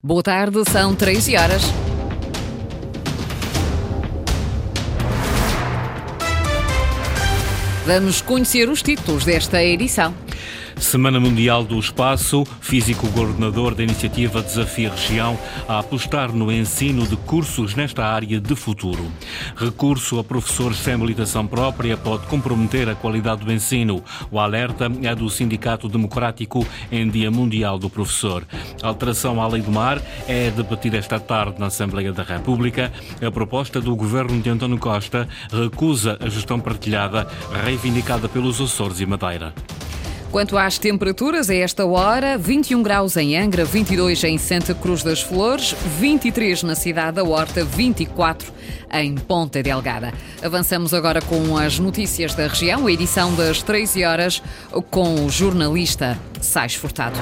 Boa tarde, são 13 horas. Vamos conhecer os títulos desta edição. Semana Mundial do Espaço, físico coordenador da iniciativa Desafio Região a apostar no ensino de cursos nesta área de futuro. Recurso a professores sem habilitação própria pode comprometer a qualidade do ensino. O alerta é do Sindicato Democrático em Dia Mundial do Professor. A alteração à Lei do Mar é debatida esta tarde na Assembleia da República. A proposta do governo de António Costa recusa a gestão partilhada reivindicada pelos Açores e Madeira. Quanto às temperaturas, a esta hora, 21 graus em Angra, 22 em Santa Cruz das Flores, 23 na cidade da Horta, 24 em Ponta Delgada. Avançamos agora com as notícias da região, a edição das 13 horas, com o jornalista Sais Furtado.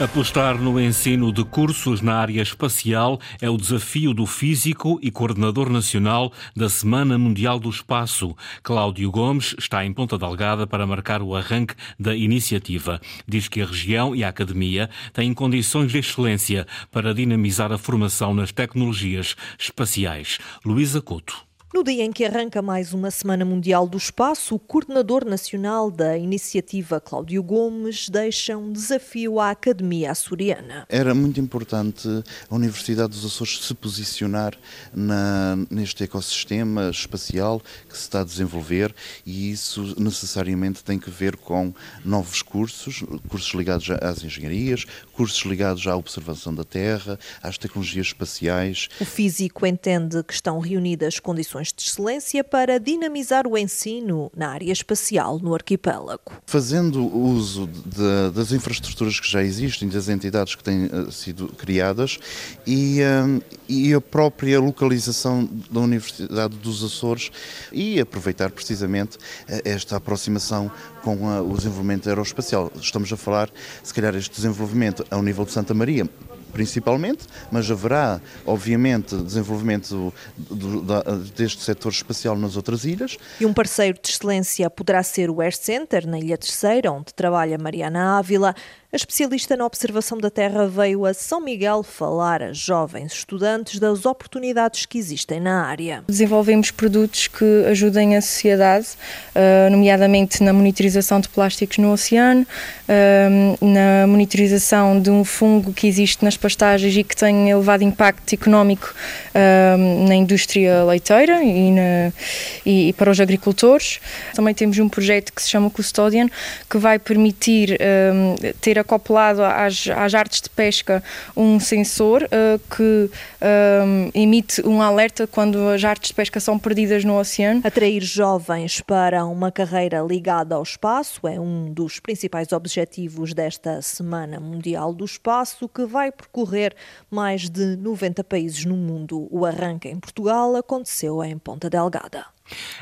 Apostar no ensino de cursos na área espacial é o desafio do físico e coordenador nacional da Semana Mundial do Espaço. Cláudio Gomes está em Ponta Delgada para marcar o arranque da iniciativa. Diz que a região e a academia têm condições de excelência para dinamizar a formação nas tecnologias espaciais. Luísa Couto. No dia em que arranca mais uma Semana Mundial do Espaço, o coordenador nacional da iniciativa, Cláudio Gomes, deixa um desafio à Academia Açoriana. Era muito importante a Universidade dos Açores se posicionar na, neste ecossistema espacial que se está a desenvolver e isso necessariamente tem que ver com novos cursos, cursos ligados às engenharias, cursos ligados à observação da Terra, às tecnologias espaciais. O físico entende que estão reunidas condições de excelência para dinamizar o ensino na área espacial no arquipélago. Fazendo uso de, das infraestruturas que já existem, das entidades que têm uh, sido criadas e, uh, e a própria localização da Universidade dos Açores e aproveitar precisamente uh, esta aproximação com o desenvolvimento aeroespacial. Estamos a falar, se calhar, este desenvolvimento ao nível de Santa Maria, principalmente, mas haverá, obviamente, desenvolvimento do, do, deste setor espacial nas outras ilhas. E um parceiro de excelência poderá ser o Air Center, na Ilha Terceira, onde trabalha Mariana Ávila. A especialista na observação da Terra veio a São Miguel falar a jovens estudantes das oportunidades que existem na área. Desenvolvemos produtos que ajudem a sociedade, eh, nomeadamente na monitorização de plásticos no oceano, eh, na monitorização de um fungo que existe nas pastagens e que tem elevado impacto económico eh, na indústria leiteira e, na, e para os agricultores. Também temos um projeto que se chama Custodian, que vai permitir ter acoplado às, às artes de pesca um sensor uh, que um, emite um alerta quando as artes de pesca são perdidas no oceano. Atrair jovens para uma carreira ligada ao espaço é um dos principais objetivos desta Semana Mundial do Espaço, que vai percorrer mais de 90 países no mundo. O arranque em Portugal aconteceu em Ponta Delgada.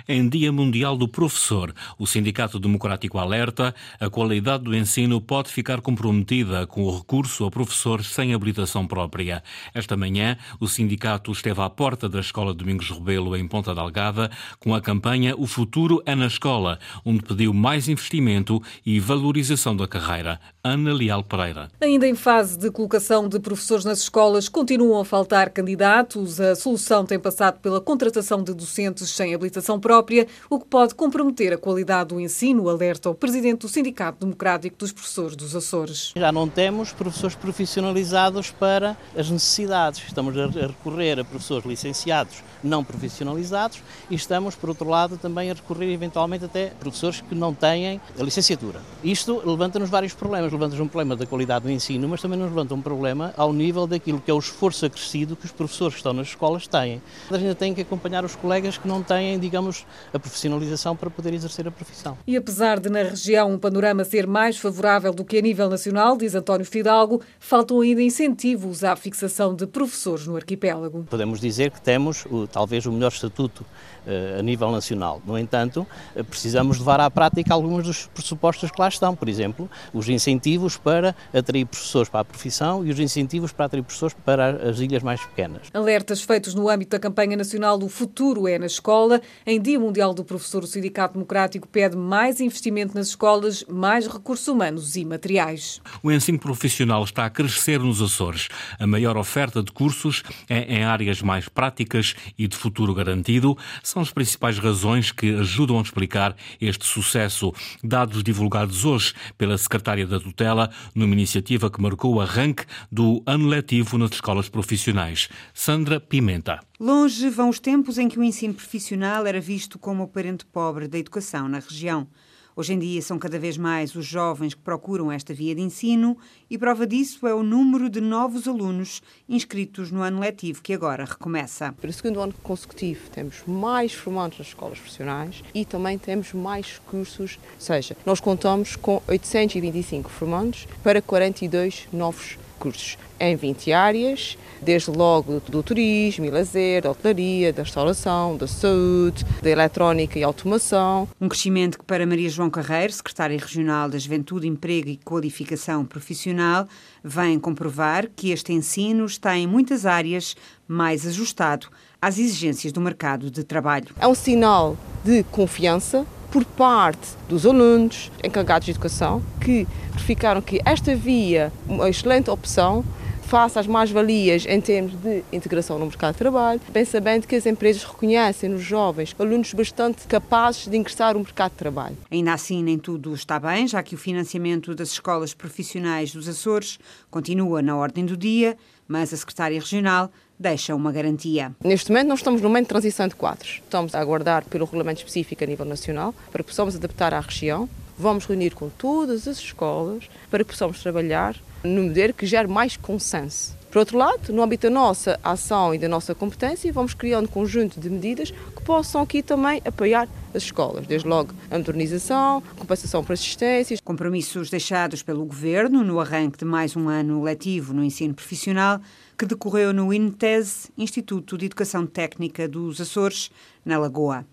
Em Dia Mundial do Professor, o Sindicato Democrático alerta a qualidade do ensino pode ficar comprometida com o recurso a professores sem habilitação própria. Esta manhã, o sindicato esteve à porta da Escola Domingos Rebelo, em Ponta Delgada, com a campanha O Futuro é na Escola, onde pediu mais investimento e valorização da carreira. Ana Leal Pereira. Ainda em fase de colocação de professores nas escolas, continuam a faltar candidatos. A solução tem passado pela contratação de docentes sem habilitação própria, o que pode comprometer a qualidade do ensino, alerta o presidente do Sindicato Democrático dos Professores dos Açores. Já não temos professores profissionalizados para as necessidades. Estamos a recorrer a professores licenciados não profissionalizados e estamos, por outro lado, também a recorrer eventualmente até professores que não têm a licenciatura. Isto levanta-nos vários problemas nos levanta um problema da qualidade do ensino, mas também nos levanta um problema ao nível daquilo que é o esforço acrescido que os professores que estão nas escolas têm. A gente tem que acompanhar os colegas que não têm, digamos, a profissionalização para poder exercer a profissão. E apesar de na região um panorama ser mais favorável do que a nível nacional, diz António Fidalgo, faltam ainda incentivos à fixação de professores no arquipélago. Podemos dizer que temos o, talvez o melhor estatuto uh, a nível nacional. No entanto, uh, precisamos levar à prática alguns dos pressupostos que lá estão. Por exemplo, os incentivos incentivos para atrair professores para a profissão e os incentivos para atrair professores para as ilhas mais pequenas. Alertas feitos no âmbito da campanha nacional do Futuro é na Escola. Em Dia Mundial do Professor, o Sindicato Democrático pede mais investimento nas escolas, mais recursos humanos e materiais. O ensino profissional está a crescer nos Açores. A maior oferta de cursos é em áreas mais práticas e de futuro garantido. São as principais razões que ajudam a explicar este sucesso. Dados divulgados hoje pela Secretária da Tutela numa iniciativa que marcou o arranque do ano letivo nas escolas profissionais. Sandra Pimenta. Longe vão os tempos em que o ensino profissional era visto como o parente pobre da educação na região. Hoje em dia são cada vez mais os jovens que procuram esta via de ensino e prova disso é o número de novos alunos inscritos no ano letivo que agora recomeça. Para o segundo ano consecutivo temos mais formandos nas escolas profissionais e também temos mais cursos, ou seja, nós contamos com 825 formandos para 42 novos cursos em 20 áreas, desde logo do turismo e lazer, da hotelaria, da restauração, da saúde, da eletrónica e automação. Um crescimento que para Maria João Carreiro, secretária regional da Juventude, Emprego e Qualificação Profissional, vem comprovar que este ensino está em muitas áreas mais ajustado às exigências do mercado de trabalho. É um sinal de confiança por parte dos alunos encarregados de educação que verificaram que esta via uma excelente opção face às mais-valias em termos de integração no mercado de trabalho, bem sabendo que as empresas reconhecem nos jovens alunos bastante capazes de ingressar no mercado de trabalho. Ainda assim, nem tudo está bem, já que o financiamento das escolas profissionais dos Açores continua na ordem do dia, mas a secretária regional deixa uma garantia. Neste momento, nós estamos no momento de transição de quadros. Estamos a aguardar pelo regulamento específico a nível nacional para que possamos adaptar à região. Vamos reunir com todas as escolas para que possamos trabalhar no modelo que gere mais consenso. Por outro lado, no âmbito da nossa ação e da nossa competência, vamos criando um conjunto de medidas que possam aqui também apoiar as escolas, desde logo a modernização, compensação por assistências. Compromissos deixados pelo Governo no arranque de mais um ano letivo no ensino profissional, que decorreu no INTES, Instituto de Educação Técnica dos Açores, na Lagoa.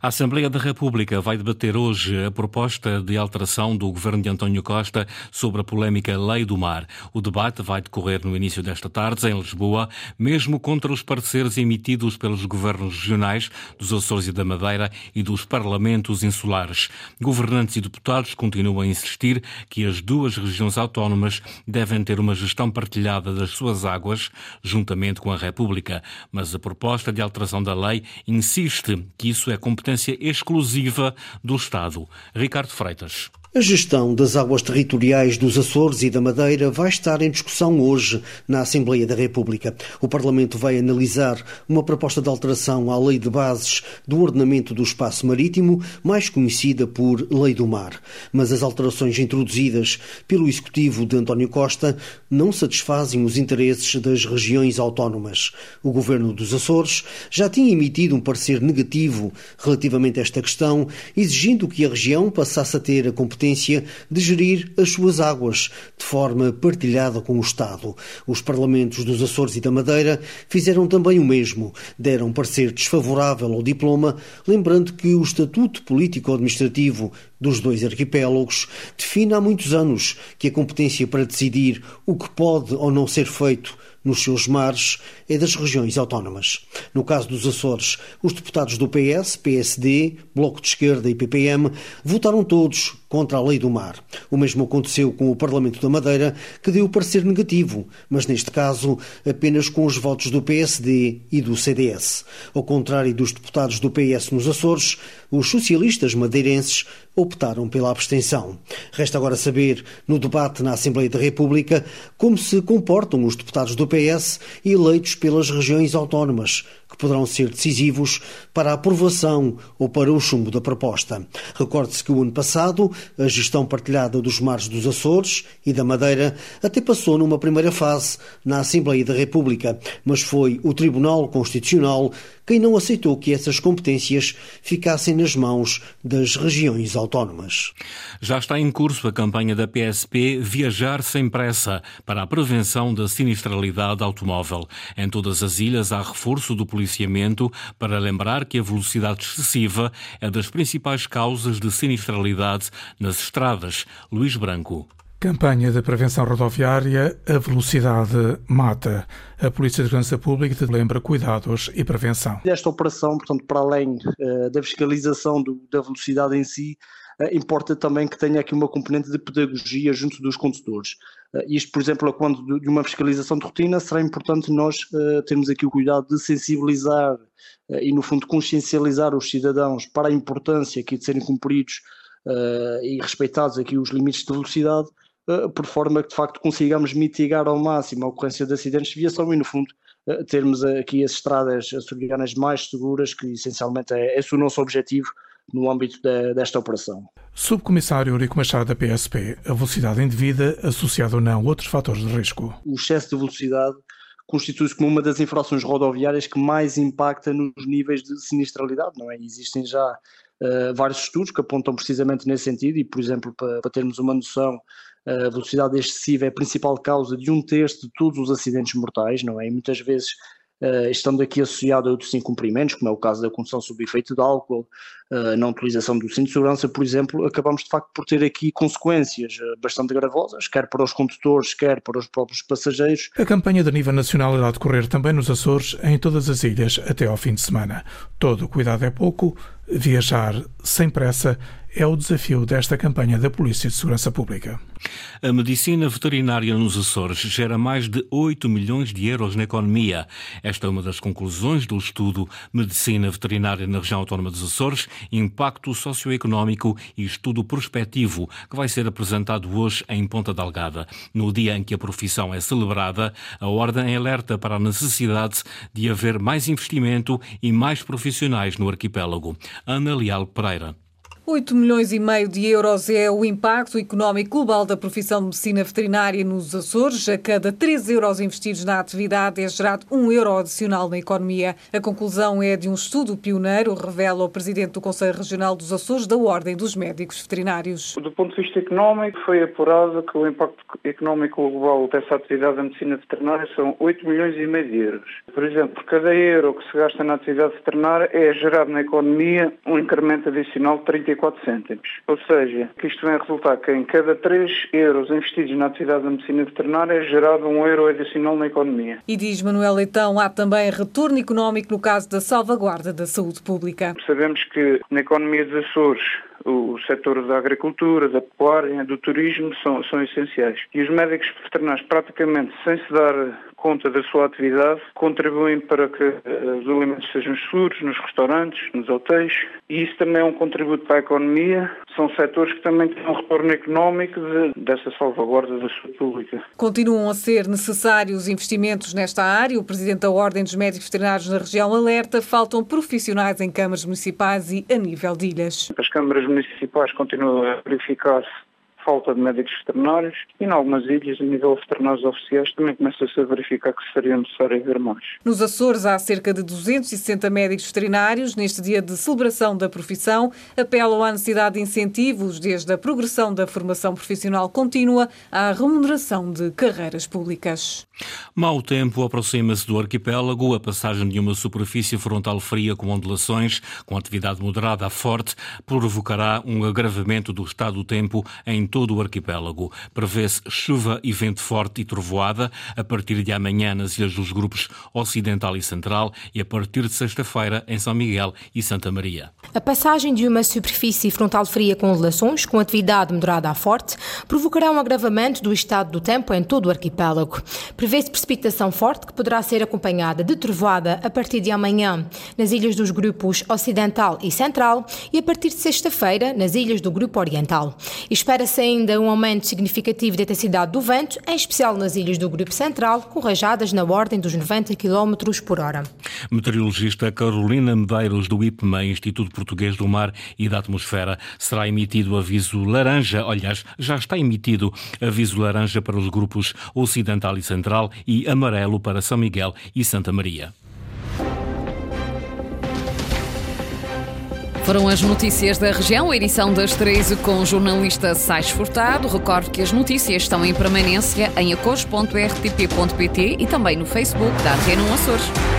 A Assembleia da República vai debater hoje a proposta de alteração do governo de António Costa sobre a polémica Lei do Mar. O debate vai decorrer no início desta tarde, em Lisboa, mesmo contra os pareceres emitidos pelos governos regionais dos Açores e da Madeira e dos parlamentos insulares. Governantes e deputados continuam a insistir que as duas regiões autónomas devem ter uma gestão partilhada das suas águas, juntamente com a República. Mas a proposta de alteração da lei insiste que isso é competência exclusiva do Estado. Ricardo Freitas. A gestão das águas territoriais dos Açores e da Madeira vai estar em discussão hoje na Assembleia da República. O Parlamento vai analisar uma proposta de alteração à Lei de Bases do Ordenamento do Espaço Marítimo, mais conhecida por Lei do Mar. Mas as alterações introduzidas pelo Executivo de António Costa não satisfazem os interesses das regiões autónomas. O Governo dos Açores já tinha emitido um parecer negativo relativamente a esta questão, exigindo que a região passasse a ter a competência competência de gerir as suas águas de forma partilhada com o Estado. Os parlamentos dos Açores e da Madeira fizeram também o mesmo, deram parecer desfavorável ao diploma, lembrando que o Estatuto Político-Administrativo dos dois arquipélagos define há muitos anos que a competência para decidir o que pode ou não ser feito nos seus mares é das regiões autónomas. No caso dos Açores, os deputados do PS, PSD, Bloco de Esquerda e PPM votaram todos contra a lei do mar. O mesmo aconteceu com o Parlamento da Madeira, que deu parecer negativo, mas neste caso apenas com os votos do PSD e do CDS. Ao contrário dos deputados do PS nos Açores, os socialistas madeirenses optaram pela abstenção. Resta agora saber, no debate na Assembleia da República, como se comportam os deputados do PS eleitos pelas regiões autónomas, poderão ser decisivos para a aprovação ou para o chumbo da proposta. Recorde-se que o ano passado a gestão partilhada dos mares dos Açores e da Madeira até passou numa primeira fase na Assembleia da República, mas foi o Tribunal Constitucional quem não aceitou que essas competências ficassem nas mãos das regiões autónomas. Já está em curso a campanha da PSP Viajar Sem Pressa para a prevenção da sinistralidade automóvel. Em todas as ilhas há reforço do policiamento para lembrar que a velocidade excessiva é das principais causas de sinistralidade nas estradas. Luís Branco. Campanha de prevenção rodoviária, a velocidade mata. A Polícia de Segurança Pública lembra cuidados e prevenção. Esta operação, portanto, para além uh, da fiscalização do, da velocidade em si, uh, importa também que tenha aqui uma componente de pedagogia junto dos condutores. Uh, isto, por exemplo, quando de uma fiscalização de rotina, será importante nós termos aqui o cuidado de sensibilizar e, no fundo, consciencializar os cidadãos para a importância aqui de serem cumpridos e respeitados aqui os limites de velocidade, por forma que de facto consigamos mitigar ao máximo a ocorrência de acidentes de viação e, no fundo, eh, termos aqui as estradas açorianas mais seguras, que essencialmente é esse o nosso objetivo no âmbito de, desta operação. Subcomissário Eurico Machado da PSP, a velocidade indevida, associada ou não a outros fatores de risco? O excesso de velocidade constitui-se como uma das infrações rodoviárias que mais impacta nos níveis de sinistralidade, não é? Existem já uh, vários estudos que apontam precisamente nesse sentido e, por exemplo, para, para termos uma noção, a velocidade excessiva é a principal causa de um terço de todos os acidentes mortais, não é? E muitas vezes Uh, estando aqui associado a outros incumprimentos, como é o caso da condução sob efeito de álcool, uh, na utilização do cinto de segurança, por exemplo, acabamos de facto por ter aqui consequências uh, bastante gravosas, quer para os condutores, quer para os próprios passageiros. A campanha de nível nacional irá decorrer também nos Açores, em todas as ilhas, até ao fim de semana. Todo cuidado é pouco, viajar sem pressa é o desafio desta campanha da Polícia de Segurança Pública. A medicina veterinária nos Açores gera mais de 8 milhões de euros na economia. Esta é uma das conclusões do estudo Medicina Veterinária na Região Autónoma dos Açores, Impacto Socioeconómico e Estudo Prospectivo, que vai ser apresentado hoje em Ponta Delgada. No dia em que a profissão é celebrada, a Ordem alerta para a necessidade de haver mais investimento e mais profissionais no arquipélago. Ana Leal Pereira. 8 milhões e meio de euros é o impacto económico global da profissão de medicina veterinária nos Açores. A cada 3 euros investidos na atividade é gerado 1 euro adicional na economia. A conclusão é de um estudo pioneiro, revela o presidente do Conselho Regional dos Açores da Ordem dos Médicos Veterinários. Do ponto de vista económico, foi apurado que o impacto económico global dessa atividade da medicina veterinária são 8 milhões e meio de euros. Por exemplo, por cada euro que se gasta na atividade veterinária é gerado na economia um incremento adicional de 34 34 cêntimos. Ou seja, que isto vem a resultar que em cada 3 euros investidos na atividade da medicina veterinária é gerado um euro adicional na economia. E diz Manuel Leitão, há também retorno económico no caso da salvaguarda da saúde pública. Sabemos que na economia dos Açores o setor da agricultura, da pecuária, do turismo são, são essenciais. E os médicos veterinários, praticamente sem se dar conta da sua atividade, contribuem para que eh, os alimentos sejam seguros nos restaurantes, nos hotéis, e isso também é um contributo para a economia. São setores que também têm um retorno económico de, dessa salvaguarda da saúde pública. Continuam a ser necessários investimentos nesta área. O Presidente da Ordem dos Médicos Veterinários na região alerta, faltam profissionais em câmaras municipais e a nível de ilhas. As câmaras municipais continuam a verificar-se falta de médicos veterinários e, em algumas ilhas, a nível de veterinários oficiais, também começa-se a verificar que seria necessário haver mais. Nos Açores há cerca de 260 médicos veterinários. Neste dia de celebração da profissão, apelam à necessidade de incentivos, desde a progressão da formação profissional contínua à remuneração de carreiras públicas. Mau tempo aproxima-se do arquipélago. A passagem de uma superfície frontal fria com ondulações, com atividade moderada a forte, provocará um agravamento do estado do tempo em todo o arquipélago. Prevê-se chuva e vento forte e trovoada a partir de amanhã nas ilhas dos grupos Ocidental e Central e a partir de sexta-feira em São Miguel e Santa Maria. A passagem de uma superfície frontal fria com ondulações, com atividade moderada a forte, provocará um agravamento do estado do tempo em todo o arquipélago. Prevê-se precipitação forte que poderá ser acompanhada de trovoada a partir de amanhã nas ilhas dos grupos Ocidental e Central e a partir de sexta-feira nas ilhas do Grupo Oriental. Espera-se ainda um aumento significativo da intensidade do vento, em especial nas ilhas do Grupo Central, com rajadas na ordem dos 90 km por hora. Meteorologista Carolina Medeiros, do IPMA, Instituto Português do Mar e da Atmosfera, será emitido aviso laranja. Aliás, já está emitido aviso laranja para os grupos Ocidental e Central e amarelo para São Miguel e Santa Maria. Foram as notícias da região, edição das 13 com o jornalista Sais Furtado. Recordo que as notícias estão em permanência em acores.rtp.pt e também no Facebook da Antena Açores.